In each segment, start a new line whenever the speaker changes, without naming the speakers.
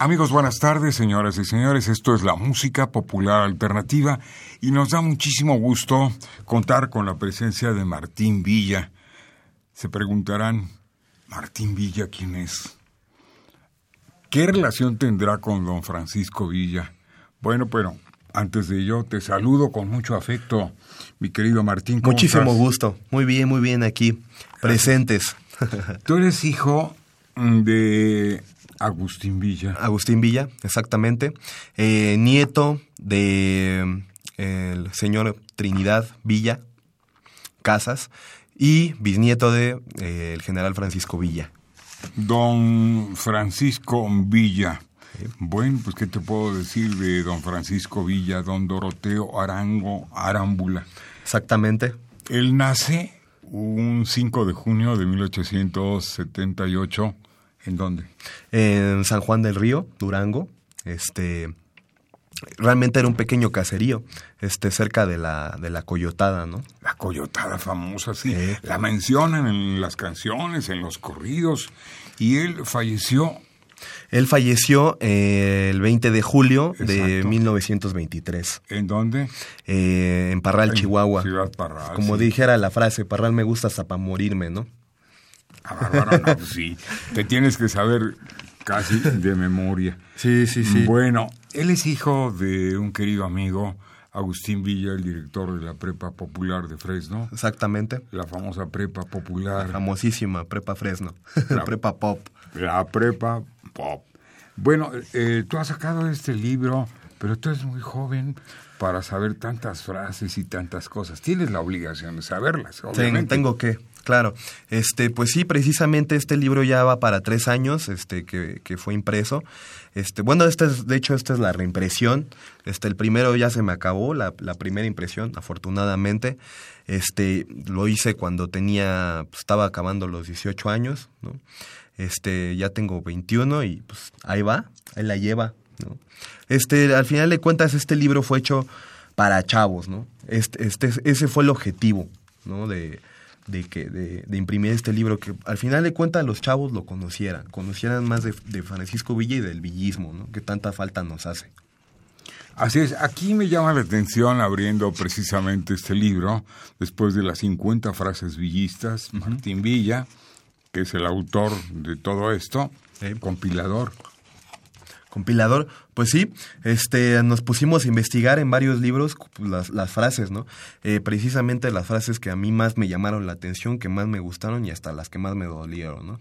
Amigos, buenas tardes, señoras y señores. Esto es la música popular alternativa y nos da muchísimo gusto contar con la presencia de Martín Villa. Se preguntarán, Martín Villa, ¿quién es? ¿Qué relación tendrá con don Francisco Villa? Bueno, pero antes de ello, te saludo con mucho afecto, mi querido Martín.
Muchísimo gusto. Muy bien, muy bien aquí, presentes.
Tú eres hijo de Agustín Villa.
Agustín Villa, exactamente. Eh, nieto de el señor Trinidad Villa Casas y bisnieto de eh, el general Francisco Villa.
Don Francisco Villa. Bueno, pues qué te puedo decir de don Francisco Villa, don Doroteo Arango Arámbula.
Exactamente.
Él nace un 5 de junio de 1878 ¿En dónde?
En San Juan del Río, Durango. Este, realmente era un pequeño caserío, este, cerca de la, de la Coyotada, ¿no?
La Coyotada famosa, sí. La mencionan en las canciones, en los corridos. Y él falleció.
Él falleció eh, el 20 de julio de 1923.
¿En dónde?
Eh, en Parral, Chihuahua.
Ciudad Parral.
Como dijera la frase, Parral me gusta hasta para morirme, ¿no?
Ah, no, pues sí. Te tienes que saber casi de memoria.
Sí, sí, sí.
Bueno, él es hijo de un querido amigo, Agustín Villa, el director de la Prepa Popular de Fresno.
Exactamente.
La famosa Prepa Popular.
La famosísima Prepa Fresno. La Prepa Pop.
La Prepa Pop. Bueno, eh, tú has sacado este libro, pero tú eres muy joven para saber tantas frases y tantas cosas. Tienes la obligación de saberlas, obviamente.
Tengo que. Claro, este, pues sí, precisamente este libro ya va para tres años, este, que, que fue impreso. Este, bueno, este es, de hecho, esta es la reimpresión. Este, el primero ya se me acabó, la, la primera impresión, afortunadamente. Este, lo hice cuando tenía, pues, estaba acabando los 18 años, ¿no? Este, ya tengo 21 y pues ahí va, ahí la lleva, ¿no? Este, al final de cuentas, este libro fue hecho para chavos, ¿no? Este, este, ese fue el objetivo, ¿no? De, de, que, de, de, imprimir este libro, que al final de cuentas los chavos lo conocieran, conocieran más de, de, Francisco Villa y del villismo, ¿no? que tanta falta nos hace.
Así es, aquí me llama la atención abriendo precisamente este libro, después de las 50 frases villistas. Martín Villa, que es el autor de todo esto, compilador.
Compilador, pues sí, este, nos pusimos a investigar en varios libros las, las frases, ¿no? Eh, precisamente las frases que a mí más me llamaron la atención, que más me gustaron y hasta las que más me dolieron, ¿no?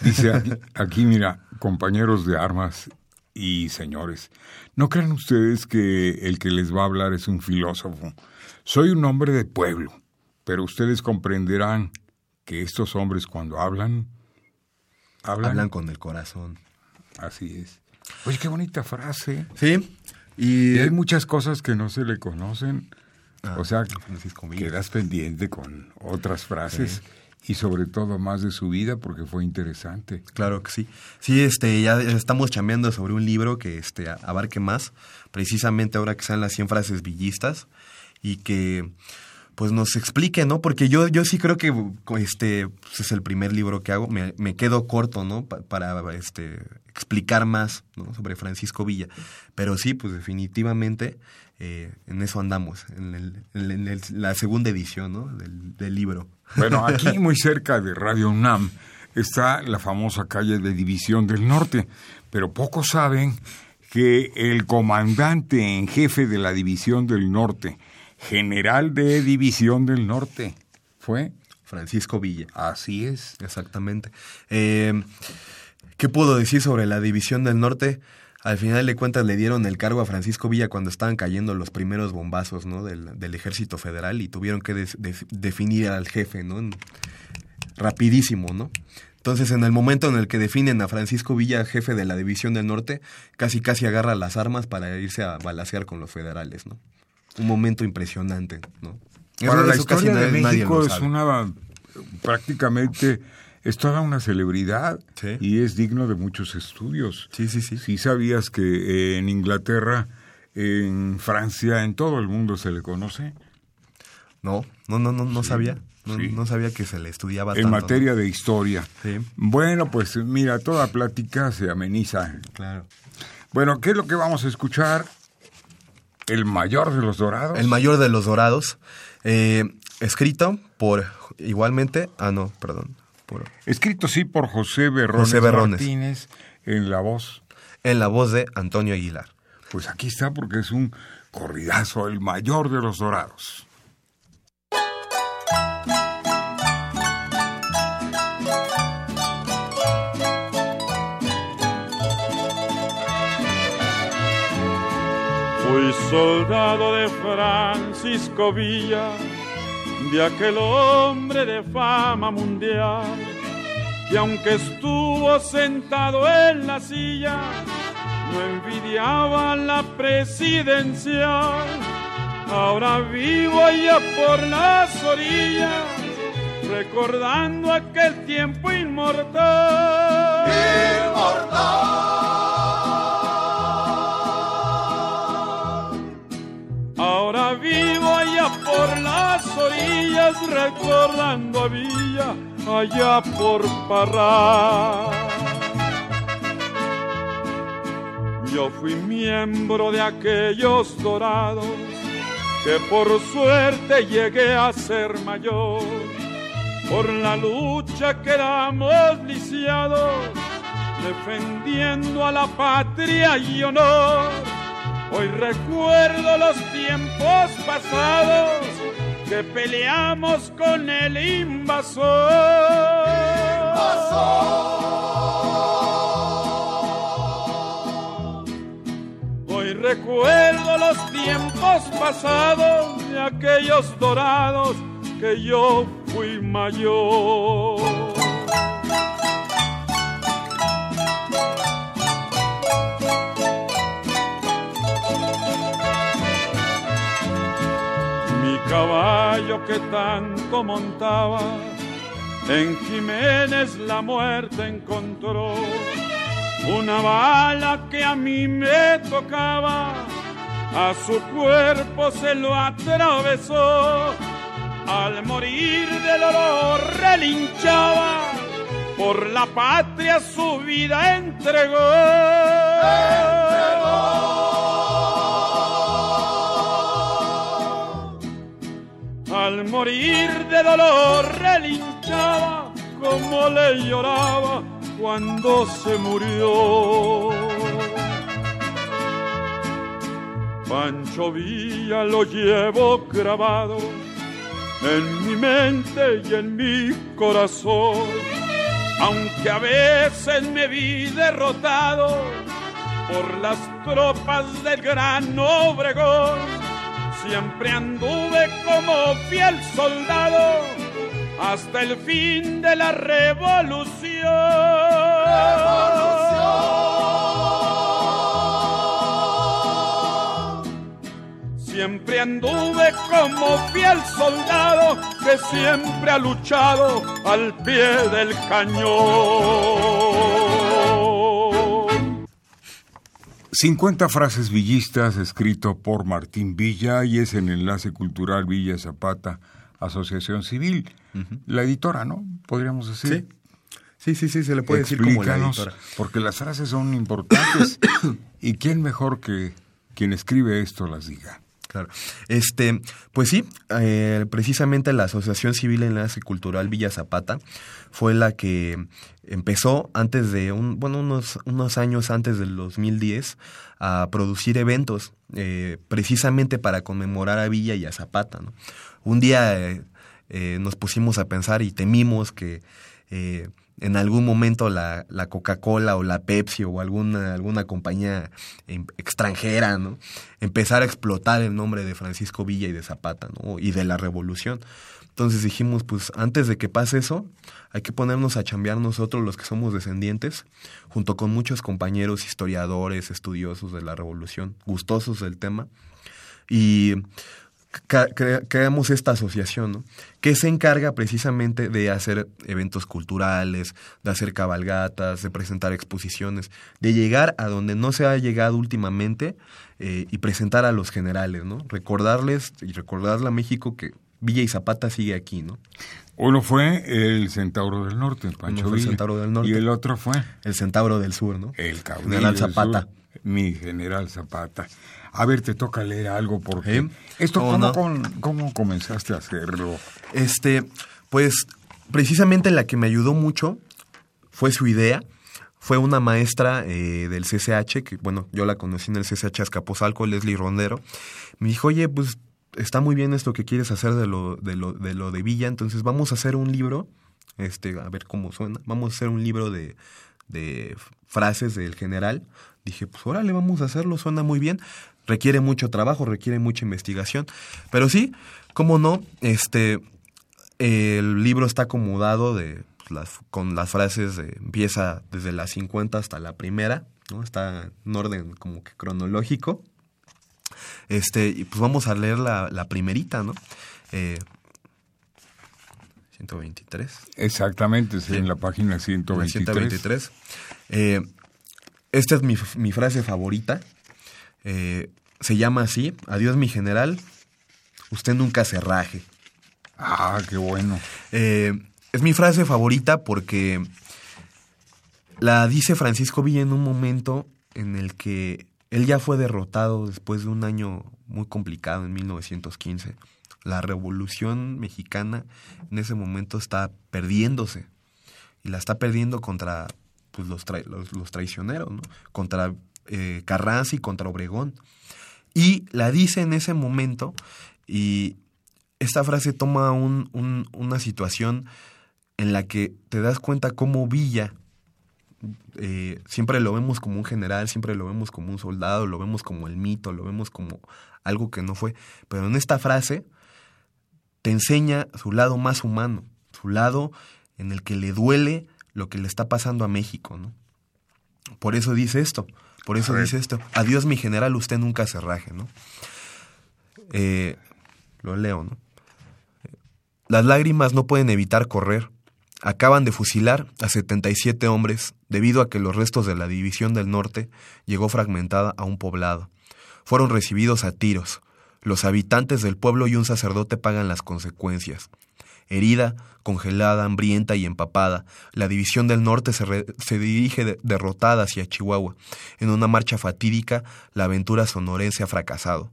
Dice aquí, aquí mira, compañeros de armas y señores, no crean ustedes que el que les va a hablar es un filósofo. Soy un hombre de pueblo, pero ustedes comprenderán que estos hombres cuando hablan,
hablan, hablan con el corazón.
Así es. Oye, qué bonita frase.
Sí.
Y, y hay muchas cosas que no se le conocen. Ah, o sea, quedas pendiente con otras frases sí. y sobre todo más de su vida porque fue interesante.
Claro que sí. Sí, este, ya estamos chambeando sobre un libro que este, abarque más, precisamente ahora que sean las 100 frases villistas y que pues nos explique, ¿no? Porque yo, yo sí creo que este pues es el primer libro que hago, me, me quedo corto, ¿no? Pa para este, explicar más ¿no? sobre Francisco Villa. Pero sí, pues definitivamente eh, en eso andamos, en, el, en, el, la segunda edición ¿no? del, del libro.
Bueno, aquí muy cerca de Radio UNAM está la famosa calle de División del Norte, pero pocos saben que el comandante en jefe de la División del Norte, general de División del Norte. ¿Fue?
Francisco Villa.
Así es.
Exactamente. Eh, ¿Qué puedo decir sobre la División del Norte? Al final de cuentas le dieron el cargo a Francisco Villa cuando estaban cayendo los primeros bombazos ¿no? del, ejército federal y tuvieron que definir al jefe, ¿no? Rapidísimo, ¿no? Entonces, en el momento en el que definen a Francisco Villa jefe de la División del Norte, casi casi agarra las armas para irse a balacear con los federales, ¿no? Un momento impresionante, ¿no?
Para la
eso casi
historia de México es una prácticamente es toda una celebridad
Sí.
y es digno de muchos estudios.
Sí, sí, sí.
Si sabías que eh, en Inglaterra, en Francia, en todo el mundo se le conoce
No, no, no, no, no
Sí,
sabía. No,
sí.
no sabía que se le estudiaba
en
tanto, ¿no?
materia de historia.
Sí.
Bueno, pues mira, toda plática se ameniza.
Claro.
Bueno, ¿qué es lo que vamos a escuchar? El mayor de los dorados.
El mayor de los dorados, eh, escrito por, igualmente, ah, no, perdón, por,
Escrito sí por José Berrones,
José Berrones.
Martínez en la voz.
en la voz de Antonio Aguilar.
Pues aquí está porque es un corridazo, el mayor de los dorados.
Soldado de Francisco Villa, de aquel hombre de fama mundial, que aunque estuvo sentado en la silla, no envidiaba la presidencial. Ahora vivo allá por las orillas, recordando aquel tiempo inmortal. Ahora vivo allá por las orillas, recordando a Villa, allá por Parra. Yo fui miembro de aquellos dorados, que por suerte llegué a ser mayor. Por la lucha que damos lisiados, defendiendo a la patria y honor. Hoy recuerdo los tiempos pasados que peleamos con el invasor. Hoy recuerdo los tiempos pasados de aquellos dorados que yo fui mayor. Que tanto montaba, en Jiménez la muerte encontró. Una bala que a mí me tocaba, a su cuerpo se lo atravesó. Al morir del dolor relinchaba, por la patria su vida entregó. Al morir de dolor relinchaba como le lloraba cuando se murió. Pancho Villa lo llevo grabado en mi mente y en mi corazón, aunque a veces me vi derrotado por las tropas del gran Obregón siempre anduve como fiel soldado hasta el fin de la revolución. Siempre anduve como fiel soldado que siempre ha luchado al pie del cañón.
50 frases villistas escrito por Martín Villa y es en Enlace Cultural Villa Zapata, Asociación Civil. La editora, ¿no? Podríamos decir.
Sí, sí, sí, se le puede decir como la
Explícanos,
editora.
porque las frases son importantes. ¿Y quién mejor que quien escribe esto las diga?
Claro. Este, pues sí, eh, precisamente la Asociación Civil Enlace Cultural Villa Zapata fue la que empezó antes de un, bueno, unos, unos años antes del 2010 a producir eventos eh, precisamente para conmemorar a Villa y a Zapata. Un día eh, eh, nos pusimos a pensar y temimos que en algún momento la, la Coca-Cola o la Pepsi o alguna, alguna compañía em, extranjera, ¿no? A explotar el nombre de Francisco Villa y de Zapata. Y de la revolución. Entonces dijimos, pues antes de que pase eso, hay que ponernos a chambear nosotros los que somos descendientes, junto con muchos compañeros historiadores, estudiosos de la revolución, gustosos del tema. Y creamos esta asociación, que se encarga precisamente de hacer eventos culturales, de hacer cabalgatas, de presentar exposiciones, de llegar a donde no se ha llegado últimamente eh, y presentar a los generales, ¿no? Recordarles y recordarle a México que Villa y Zapata sigue aquí, ¿no?
Uno fue el Centauro del Norte, Pancho
Uno fue el Centauro del Norte.
Y el otro fue...
El Centauro del Sur, ¿no?
El General Zapata. mi General Zapata. A ver, te toca leer algo porque... ¿Esto cómo, comenzaste a hacerlo?
Este, pues precisamente la que me ayudó mucho fue su idea. Fue una maestra eh, del CCH, que bueno, yo la conocí en el CCH Azcapotzalco, Leslie Rondero. Me dijo, oye, pues está muy bien esto que quieres hacer de lo de, lo, de, lo de Villa, entonces vamos a hacer un libro, este, a ver cómo suena, vamos a hacer un libro de, de frases del general. Dije, pues órale, vamos a hacerlo, suena muy bien requiere mucho trabajo, requiere mucha investigación. Pero sí, cómo no, este, el libro está acomodado de, las, con las frases, de, empieza desde la 50 hasta la primera, ¿no? Está en orden como que cronológico. Este, y pues vamos a leer la, la primerita, ¿no? Eh, 123.
Exactamente, sí, en la página 123. 123.
Eh, esta es mi, mi frase favorita. Eh, se llama así, Adiós mi general, usted nunca se raje.
Ah, qué bueno.
Eh, es mi frase favorita porque la dice Francisco Villa en un momento en el que él ya fue derrotado después de un año muy complicado en 1915. La revolución mexicana en ese momento está perdiéndose y la está perdiendo contra pues, los, traicioneros, contra eh, Carranza y contra Obregón. Y la dice en ese momento y esta frase toma un, una situación en la que te das cuenta cómo Villa, eh, siempre lo vemos como un general, siempre lo vemos como un soldado, lo vemos como el mito, lo vemos como algo que no fue, pero en esta frase te enseña su lado más humano, su lado en el que le duele lo que le está pasando a México, ¿no? Por eso dice esto, por eso dice esto. Adiós, mi general, usted nunca se raje, ¿no? Eh, lo leo, ¿no? Las lágrimas no pueden evitar correr. Acaban de fusilar a 77 hombres debido a que los restos de la División del Norte llegó fragmentada a un poblado. Fueron recibidos a tiros. Los habitantes del pueblo y un sacerdote pagan las consecuencias. Herida, congelada, hambrienta y empapada, la División del Norte se, dirige derrotada hacia Chihuahua. En una marcha fatídica, la aventura sonorense ha fracasado.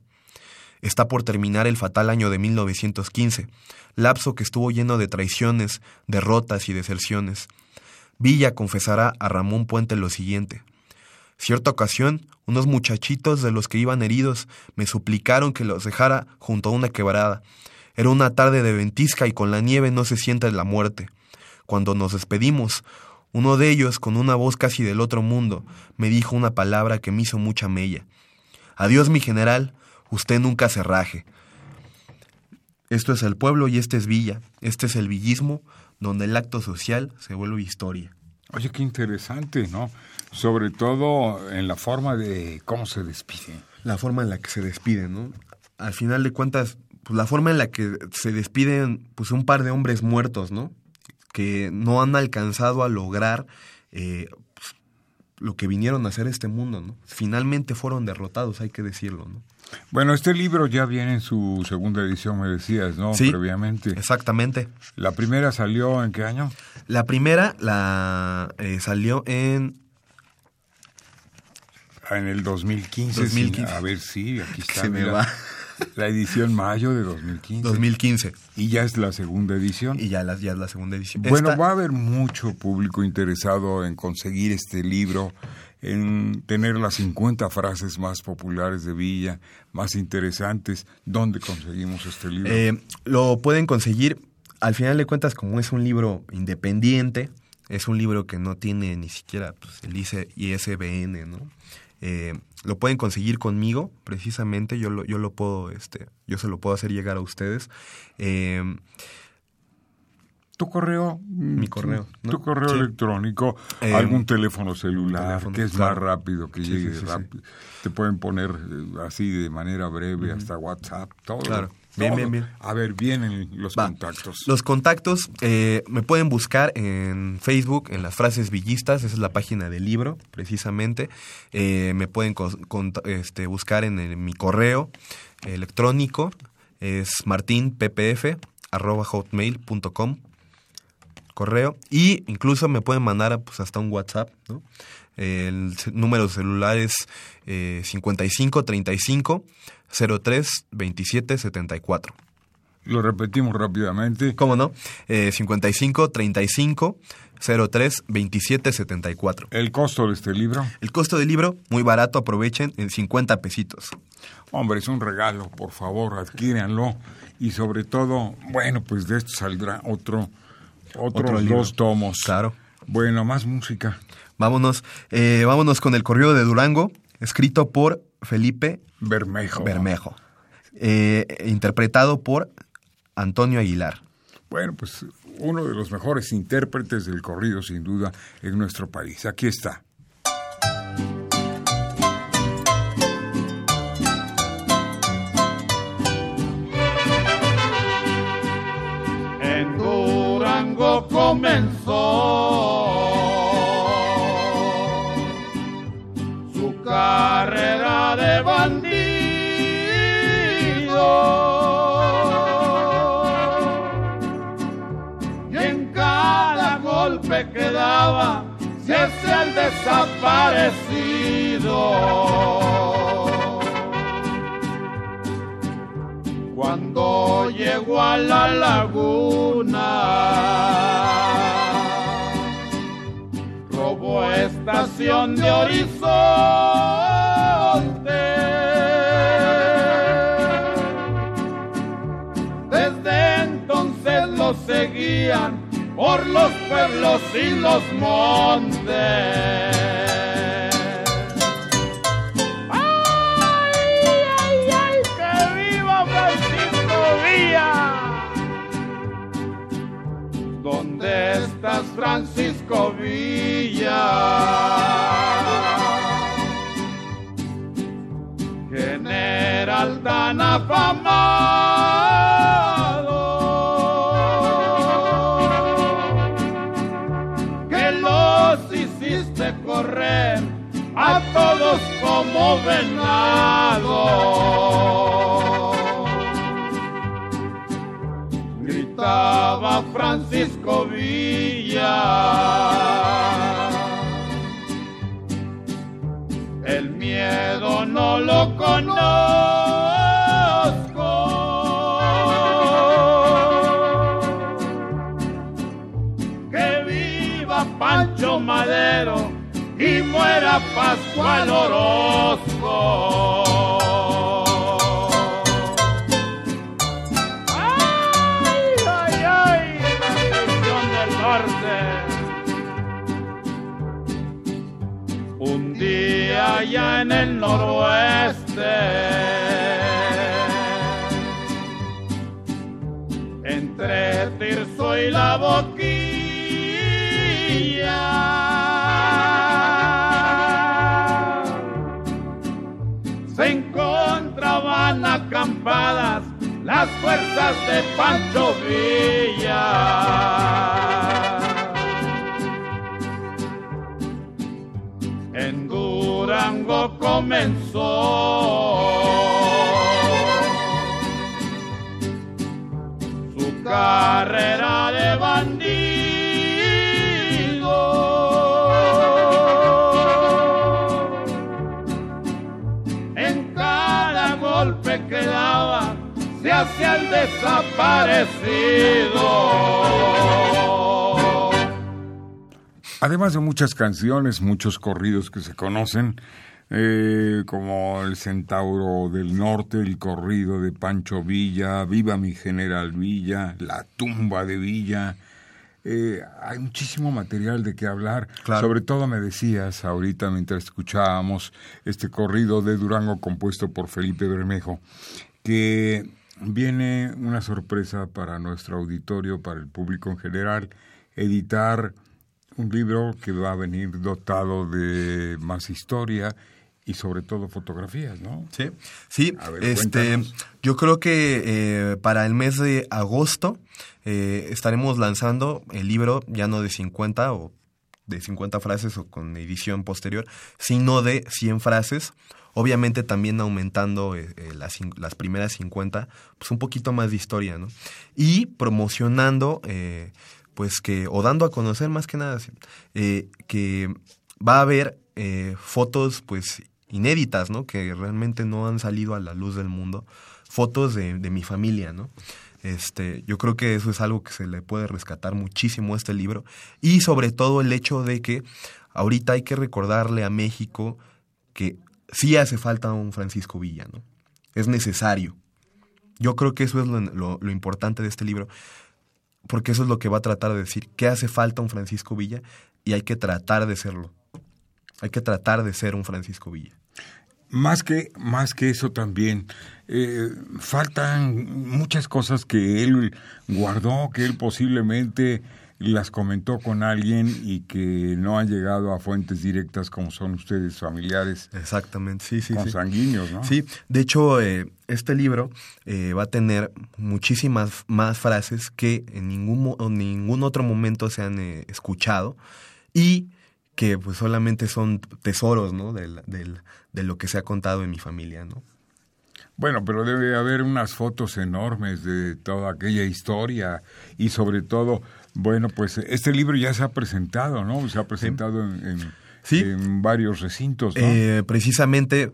Está por terminar el fatal año de 1915, lapso que estuvo lleno de traiciones, derrotas y deserciones. Villa confesará a Ramón Puente lo siguiente. Cierta ocasión, unos muchachitos de los que iban heridos me suplicaron que los dejara junto a una quebrada. Era una tarde de ventisca y con la nieve no se siente la muerte. Cuando nos despedimos, uno de ellos, con una voz casi del otro mundo, me dijo una palabra que me hizo mucha mella. Adiós, mi general, usted nunca se raje. Esto es el pueblo y este es Villa. Este es el villismo, donde el acto social se vuelve historia.
Oye, qué interesante, ¿no? Sobre todo en la forma de cómo se despide.
La forma en la que se despide, ¿no? Al final de cuentas, pues, la forma en la que se despiden pues un par de hombres muertos, ¿no? Que no han alcanzado a lograr eh, pues, lo que vinieron a hacer este mundo, ¿no? Finalmente fueron derrotados, hay que decirlo, ¿no?
Bueno, este libro ya viene en su segunda edición, me decías, ¿no?
Sí,
Previamente.
Exactamente.
¿La primera salió en qué año?
La primera la eh, salió en
ah, en el 2015.
2015.
a ver, sí, aquí está.
Se me va.
La edición mayo de 2015.
2015.
Y ya es la segunda edición.
Y ya, ya es la segunda edición.
Bueno, va a haber mucho público interesado en conseguir este libro, en tener las 50 frases más populares de Villa, más interesantes. ¿Dónde conseguimos este libro?
Eh, lo pueden conseguir, al final de cuentas, como es un libro independiente, Es un libro que no tiene ni siquiera pues, el ISBN, ¿no? Eh, lo pueden conseguir conmigo, precisamente, yo lo, yo lo puedo, este, yo se lo puedo hacer llegar a ustedes. Eh,
tu correo.
Mi correo.
Tu correo electrónico, eh, algún teléfono celular, que es más rápido, que llegue rápido. Te pueden poner así de manera breve, hasta WhatsApp, todo.
Claro. Bien, bien, bien.
A ver, vienen los contactos.
Los contactos eh, me pueden buscar en Facebook, en las frases villistas, esa es la página del libro, precisamente. Eh, me pueden este, buscar en, mi correo electrónico, es martinppf.hotmail.com correo y incluso me pueden mandar pues, hasta un WhatsApp, ¿no? El número celular es eh, 55 35 03 27 74.
Lo repetimos rápidamente.
¿Cómo no? Eh, 55 35 03 27 74.
¿El costo de este libro?
El costo del libro, muy barato, aprovechen, en 50 pesitos.
Hombre, es un regalo, por favor, adquírenlo. Y sobre todo, bueno, pues de esto saldrá otro, otros dos tomos.
Claro.
Bueno, más música.
Vámonos, eh, vámonos con el corrido de Durango, escrito por Felipe
Bermejo.
Bermejo. Eh, interpretado por Antonio Aguilar.
Bueno, pues uno de los mejores intérpretes del corrido, sin duda, en nuestro país. Aquí está.
Comenzó carrera de bandido. Y en cada golpe que daba se el desaparecido. Cuando llegó a la laguna, estación de horizonte. Desde entonces lo seguían por los pueblos y los montes. Francisco Villa? General tan afamado que los hiciste correr a todos como venado. Gritaba Francisco Villa. El miedo no lo conozco. Que viva Pancho Madero y muera Pascual Orozco. En el noroeste. Entre Tirso y la boquilla se encontraban acampadas las fuerzas de Pancho Villa. Comenzó su carrera de bandido. En cada golpe que daba se hacía el desaparecido.
Además de muchas canciones, muchos corridos que se conocen, eh, como El Centauro del Norte, el corrido de Pancho Villa, Viva mi General Villa, La tumba de Villa, eh, hay muchísimo material de qué hablar.
Claro.
Sobre todo me decías ahorita mientras escuchábamos este corrido de Durango compuesto por Felipe Bermejo, que viene una sorpresa para nuestro auditorio, para el público en general, editar un libro que va a venir dotado de más historia y sobre todo fotografías, ¿no?
Sí, sí.
A ver,
este,
cuéntanos.
yo creo que eh, para el mes de agosto eh, estaremos lanzando el libro ya no de 50 o de 50 frases o con edición posterior, sino de 100 frases. Obviamente también aumentando eh, eh, las, las primeras 50, pues un poquito más de historia, ¿no? Y promocionando, eh, pues que, o dando a conocer más que nada, que va a haber eh, fotos, pues inéditas, ¿no? Que realmente no han salido a la luz del mundo. Fotos de, mi familia, ¿no? Este, yo creo que eso es algo que se le puede rescatar muchísimo a este libro. Y sobre todo el hecho de que ahorita hay que recordarle a México que sí hace falta un Francisco Villa, ¿no? Es necesario. Yo creo que eso es lo, lo- lo importante de este libro, porque eso es lo que va a tratar de decir, que hace falta un Francisco Villa y hay que tratar de serlo. Hay que tratar de ser un Francisco Villa.
Más que, más que eso también, eh, faltan muchas cosas que él guardó, que él posiblemente las comentó con alguien y que no han llegado a fuentes directas como son ustedes, familiares,
Exactamente, sí, sí. sí.
consanguíneos, ¿no?
Sí, de hecho, eh, este libro eh, va a tener muchísimas más frases que en ningún, en ningún otro momento se han eh, escuchado y que pues solamente son tesoros, ¿no? Del, del- de lo que se ha contado en mi familia, ¿no?
Bueno, pero debe haber unas fotos enormes de toda aquella historia y sobre todo, bueno, pues este libro ya se ha presentado, ¿no? Se ha presentado en, en-
Sí.
en varios recintos, ¿no?
Eh, precisamente,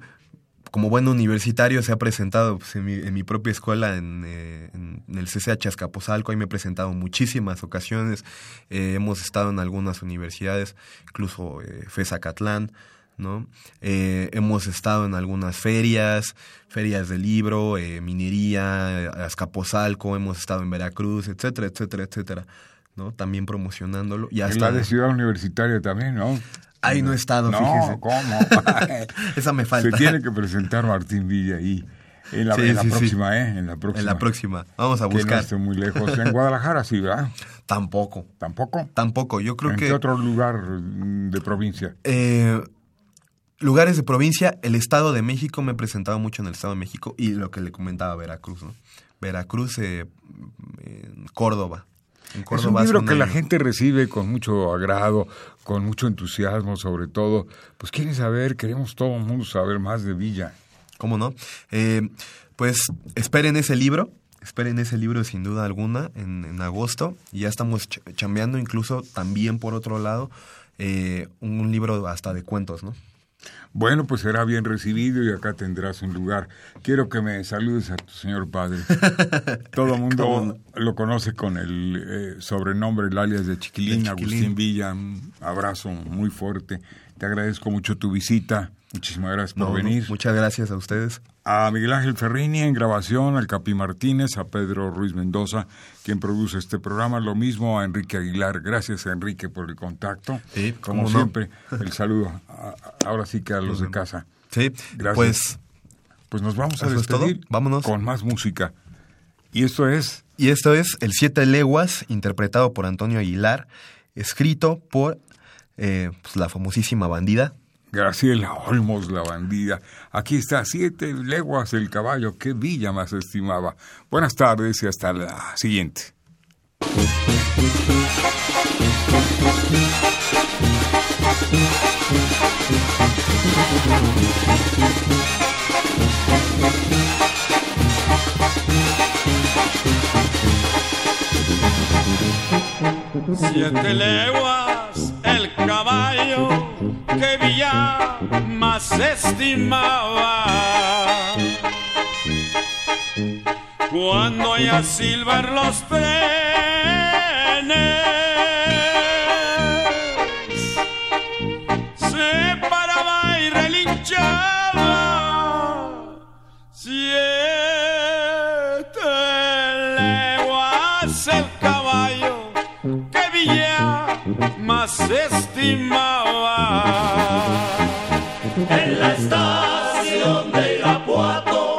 como buen universitario, se ha presentado pues, en, mi, en mi propia escuela, en, eh, en- en el CCH Azcapotzalco. Ahí me he presentado en muchísimas ocasiones. Eh, hemos estado en algunas universidades, incluso eh, FESACatlán, ¿no? Eh, hemos estado en algunas ferias, ferias de libro, eh, minería, Azcapotzalco, hemos estado en Veracruz, etcétera, etcétera, etcétera. ¿no? También promocionándolo. Y
en
hasta
la de Ciudad Universitaria también, ¿no?
Ahí no he estado,
no,
fíjese.
¿cómo?
Esa me
Se
falta.
tiene que presentar Martín Villa ahí. En la,
Sí,
en la
sí, sí.
próxima, ¿eh? En la próxima.
En la próxima. Vamos a
Que no
buscar.
esté muy lejos. En Guadalajara, sí, ¿verdad?
Tampoco.
Tampoco.
Tampoco. Yo creo
¿En
que.
qué otro lugar mm, de provincia?
eh, lugares de provincia, el Estado de México, me he presentado mucho en el Estado de México y lo que le comentaba Veracruz, ¿no? Veracruz, eh, en Córdoba.
Es un libro que la gente recibe con mucho agrado, con mucho entusiasmo, sobre todo. Pues quieren saber, queremos todo el mundo saber más de Villa.
¿Cómo no? Eh, pues esperen ese libro, esperen ese libro sin duda alguna en, en agosto. Y ya estamos ch- chambeando incluso también por otro lado eh, un libro hasta de cuentos, ¿no?
Bueno, pues será bien recibido y acá tendrás un lugar. Quiero que me saludes a tu señor padre. Todo el mundo
¿Cómo
lo conoce con el eh, sobrenombre, el alias de Chiquilín,
De Chiquilín.
Agustín Villa. Un abrazo muy fuerte. Te agradezco mucho tu visita. Muchísimas gracias por
No,
venir.
muchas gracias a ustedes.
A Miguel Ángel Ferrini en grabación, al Capi Martínez, a Pedro Ruiz Mendoza, quien produce este programa, lo mismo a Enrique Aguilar. Gracias a Enrique por el contacto.
Sí,
Como
no.
siempre, el saludo. Ahora sí que a los de casa.
Sí,
Gracias.
pues
Pues nos vamos a despedir
Vámonos.
con más música. Y esto es
Y esto es El Siete Leguas, interpretado por Antonio Aguilar, escrito por eh, pues, la famosísima bandida.
Graciela Olmos, la bandida. Aquí está, siete leguas el caballo. Qué villa más estimaba. Buenas tardes y hasta la siguiente.
Siete leguas el caballo que Villa más estimaba. Cuando ya silbar los trenes, Siete leguas el caballo que más estimaba.
En la estación de Irapuato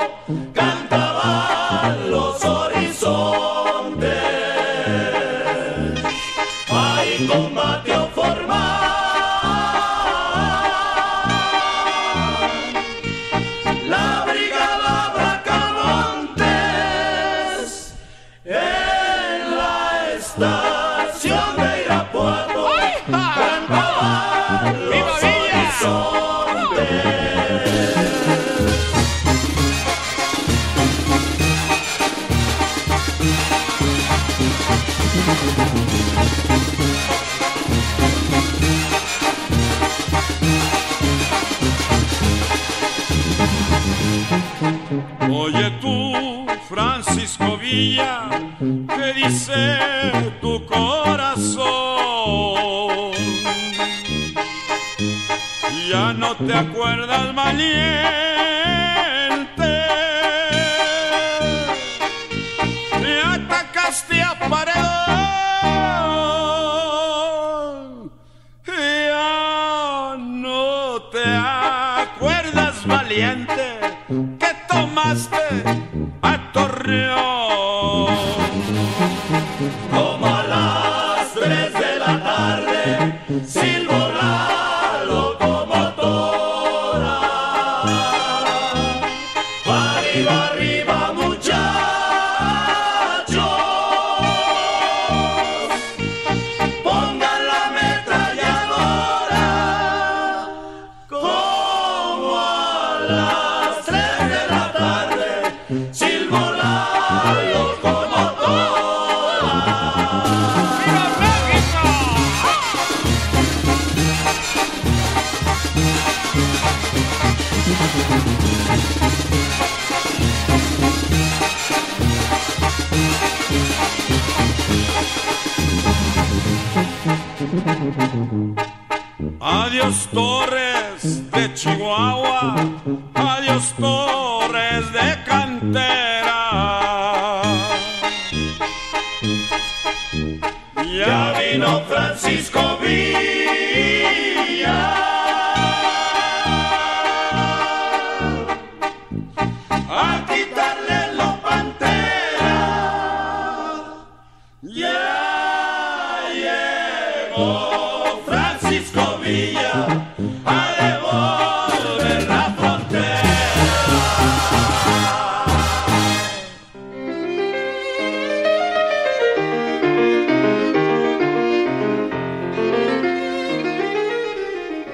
Adiós Torres de Chihuahua, adiós Torres de Cantera.
Ya vino Francisco Villa